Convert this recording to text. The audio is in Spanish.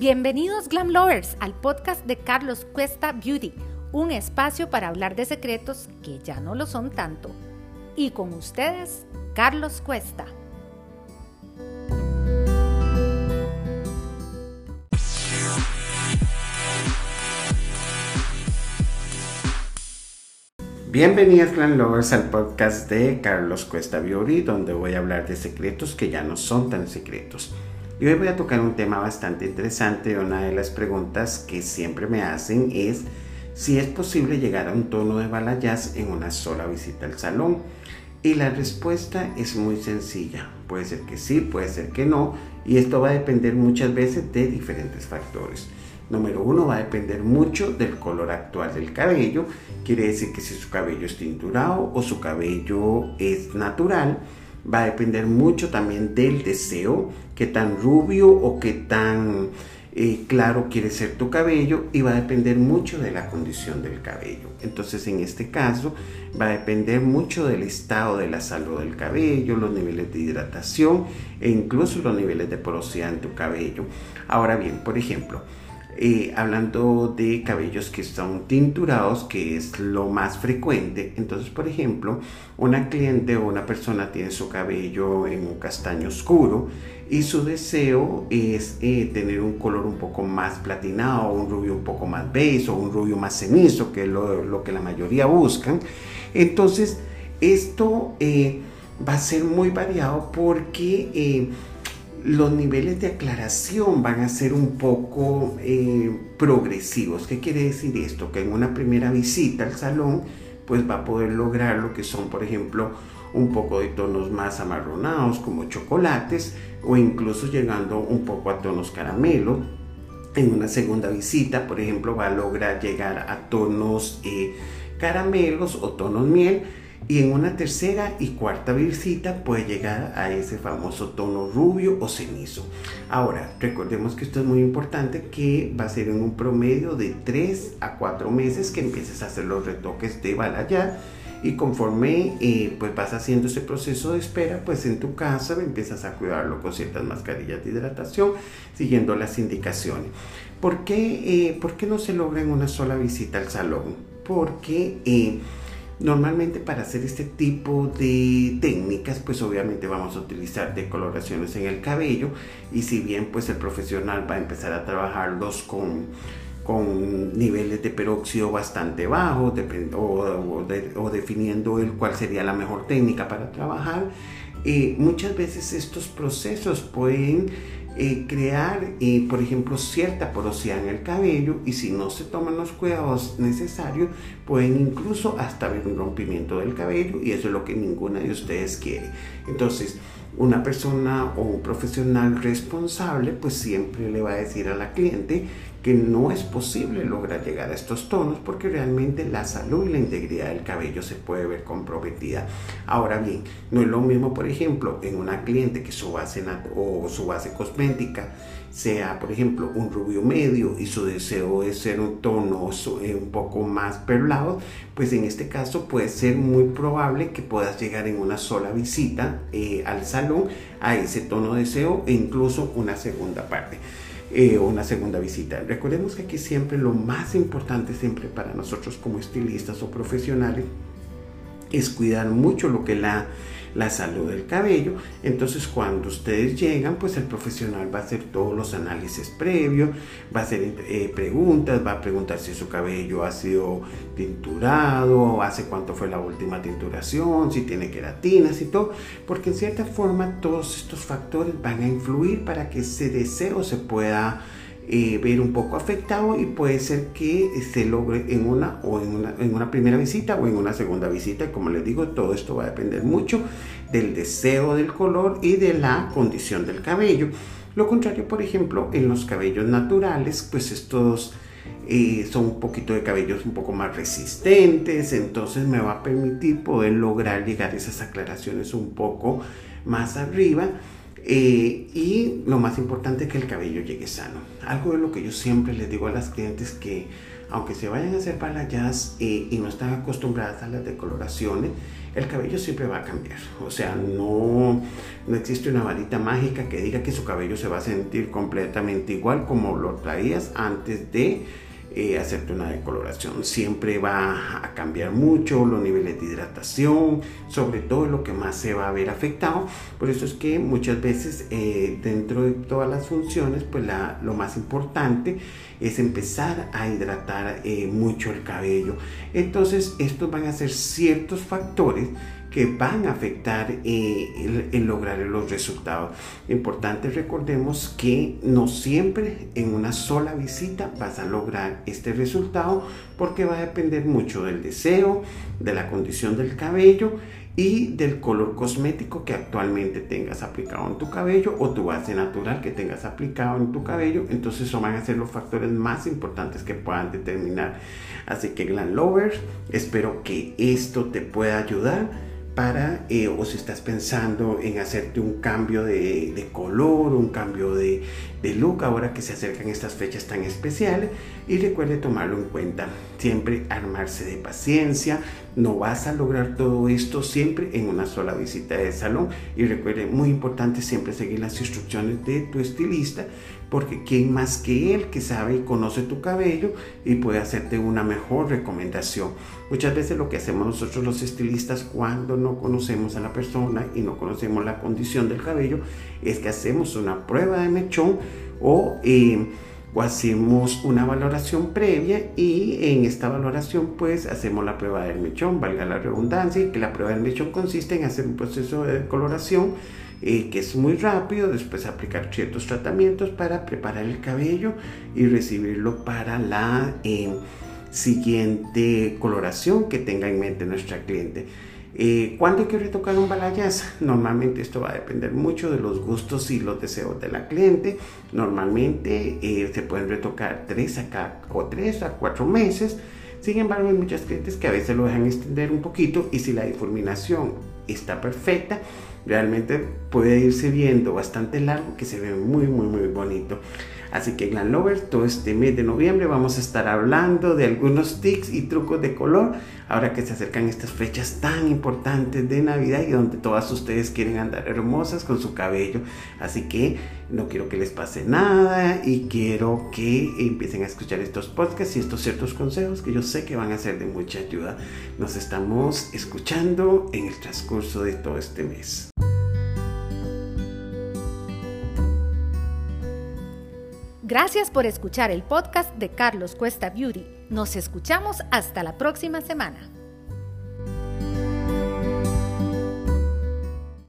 Bienvenidos Glam Lovers al podcast de Carlos Cuesta Beauty, un espacio para hablar de secretos que ya no lo son tanto. Y con ustedes, Carlos Cuesta. Bienvenidos Glam Lovers al podcast de Carlos Cuesta Beauty, donde voy a hablar de secretos que ya no son tan secretos. Y hoy voy a tocar un tema bastante interesante. Una de las preguntas que siempre me hacen es si es posible llegar a un tono de balayage en una sola visita al salón. Y la respuesta es muy sencilla. Puede ser que sí, puede ser que no. Y esto va a depender muchas veces de diferentes factores. Número uno, va a depender mucho del color actual del cabello. Quiere decir que si su cabello es tinturado o su cabello es natural. Va a depender mucho también del deseo, qué tan rubio o qué tan eh, claro quiere ser tu cabello y va a depender mucho de la condición del cabello. Entonces en este caso va a depender mucho del estado de la salud del cabello, los niveles de hidratación e incluso los niveles de porosidad en tu cabello. Ahora bien, por ejemplo, eh, hablando de cabellos que son tinturados, que es lo más frecuente. Entonces, por ejemplo, una cliente o una persona tiene su cabello en un castaño oscuro y su deseo es eh, tener un color un poco más platinado, un rubio un poco más beige o un rubio más cenizo, que es lo, que la mayoría buscan. Entonces, esto eh, va a ser muy variado porque los niveles de aclaración van a ser un poco eh, progresivos. ¿Qué quiere decir esto? Que en una primera visita al salón, pues va a poder lograr lo que son, por ejemplo, un poco de tonos más amarronados como chocolates o incluso llegando un poco a tonos caramelo. En una segunda visita, por ejemplo, va a lograr llegar a tonos eh, caramelos o tonos miel y en una tercera y cuarta visita puede llegar a ese famoso tono rubio o cenizo. Ahora, recordemos que esto es muy importante que va a ser en un promedio de 3 a 4 meses que empieces a hacer los retoques de balayage y conforme eh, pues vas haciendo ese proceso de espera, pues en tu casa empiezas a cuidarlo con ciertas mascarillas de hidratación, siguiendo las indicaciones. ¿Por qué, eh, ¿por qué no se logra en una sola visita al salón? Porque eh, Normalmente para hacer este tipo de técnicas, pues obviamente vamos a utilizar decoloraciones en el cabello y si bien pues el profesional va a empezar a trabajarlos con, con niveles de peróxido bastante bajos o, o, definiendo el cuál sería la mejor técnica para trabajar, eh, muchas veces estos procesos pueden eh, crear, eh, por ejemplo, cierta porosidad en el cabello y si no se toman los cuidados necesarios, pueden incluso hasta haber un rompimiento del cabello y eso es lo que ninguna de ustedes quiere. Entonces, una persona o un profesional responsable pues siempre le va a decir a la cliente que no es posible lograr llegar a estos tonos porque realmente la salud y la integridad del cabello se puede ver comprometida. Ahora bien, no es lo mismo, por ejemplo, en una cliente que su base o su base cosmética sea, por ejemplo, un rubio medio y su deseo es ser un tono eh, un poco más perlado, pues en este caso puede ser muy probable que puedas llegar en una sola visita eh, al salón a ese tono de deseo e incluso una segunda parte. Eh, una segunda visita. Recordemos que aquí siempre lo más importante siempre para nosotros como estilistas o profesionales es cuidar mucho lo que la la salud del cabello. Entonces cuando ustedes llegan, pues el profesional va a hacer todos los análisis previos, va a hacer eh, preguntas, va a preguntar si su cabello ha sido tinturado, hace cuánto fue la última tinturación, si tiene queratinas y todo, porque en cierta forma todos estos factores van a influir para que ese deseo se pueda eh, ver un poco afectado y puede ser que se logre en una o en una, en una primera visita o en una segunda visita. Como les digo, todo esto va a depender mucho del deseo del color y de la condición del cabello. Lo contrario, por ejemplo, en los cabellos naturales, pues estos eh, son un poquito de cabellos un poco más resistentes, entonces me va a permitir poder lograr llegar a esas aclaraciones un poco más arriba eh, y lo más importante es que el cabello llegue sano. Algo de lo que yo siempre les digo a las clientes que aunque se vayan a hacer balayas eh, y no están acostumbradas a las decoloraciones, el cabello siempre va a cambiar. O sea, no, no existe una varita mágica que diga que su cabello se va a sentir completamente igual como lo traías antes de eh, hacerte una decoloración. Siempre va a cambiar mucho los niveles de hidratación, sobre todo lo que más se va a ver afectado. Por eso es que muchas veces eh, dentro de todas las funciones, pues la, lo más importante es empezar a hidratar eh, mucho el cabello. Entonces, estos van a ser ciertos factores que van a afectar eh, el, lograr los resultados. Importante recordemos que no siempre en una sola visita vas a lograr este resultado porque va a depender mucho del deseo, de la condición del cabello y del color cosmético que actualmente tengas aplicado en tu cabello o tu base natural que tengas aplicado en tu cabello. Entonces, eso van a ser los factores más importantes que puedan determinar. Así que, Glam Lovers, espero que esto te pueda ayudar para, eh, o si estás pensando en hacerte un cambio de, color, un cambio de, look, ahora que se acercan estas fechas tan especiales, y recuerde tomarlo en cuenta. Siempre armarse de paciencia, no vas a lograr todo esto siempre en una sola visita de salón, y recuerde, muy importante siempre seguir las instrucciones de tu estilista, porque quién más que él que sabe y conoce tu cabello y puede hacerte una mejor recomendación. Muchas veces lo que hacemos nosotros los estilistas cuando no conocemos a la persona y no conocemos la condición del cabello es que hacemos una prueba de mechón o, eh, o hacemos una valoración previa y en esta valoración pues hacemos la prueba del mechón, valga la redundancia, y que la prueba del mechón consiste en hacer un proceso de coloración eh, que es muy rápido, después aplicar ciertos tratamientos para preparar el cabello y recibirlo para la eh, siguiente coloración que tenga en mente nuestra cliente. Eh, ¿Cuándo hay que retocar un balayage? Normalmente esto va a depender mucho de los gustos y los deseos de la cliente. Normalmente se pueden retocar 3 a, o 3 a 4 meses. Sin embargo, hay muchas clientes que a veces lo dejan extender un poquito y si la difuminación está perfecta, realmente puede irse viendo bastante largo que se ve muy muy muy bonito así que Glam todo este mes de noviembre vamos a estar hablando de algunos tics y trucos de color ahora que se acercan estas fechas tan importantes de Navidad y donde todas ustedes quieren andar hermosas con su cabello. Así que no quiero que les pase nada y quiero que empiecen a escuchar estos podcasts y estos ciertos consejos que yo sé que van a ser de mucha ayuda. Nos estamos escuchando en el transcurso de todo este mes. Gracias por escuchar el podcast de Carlos Cuesta Beauty. Nos escuchamos hasta la próxima semana.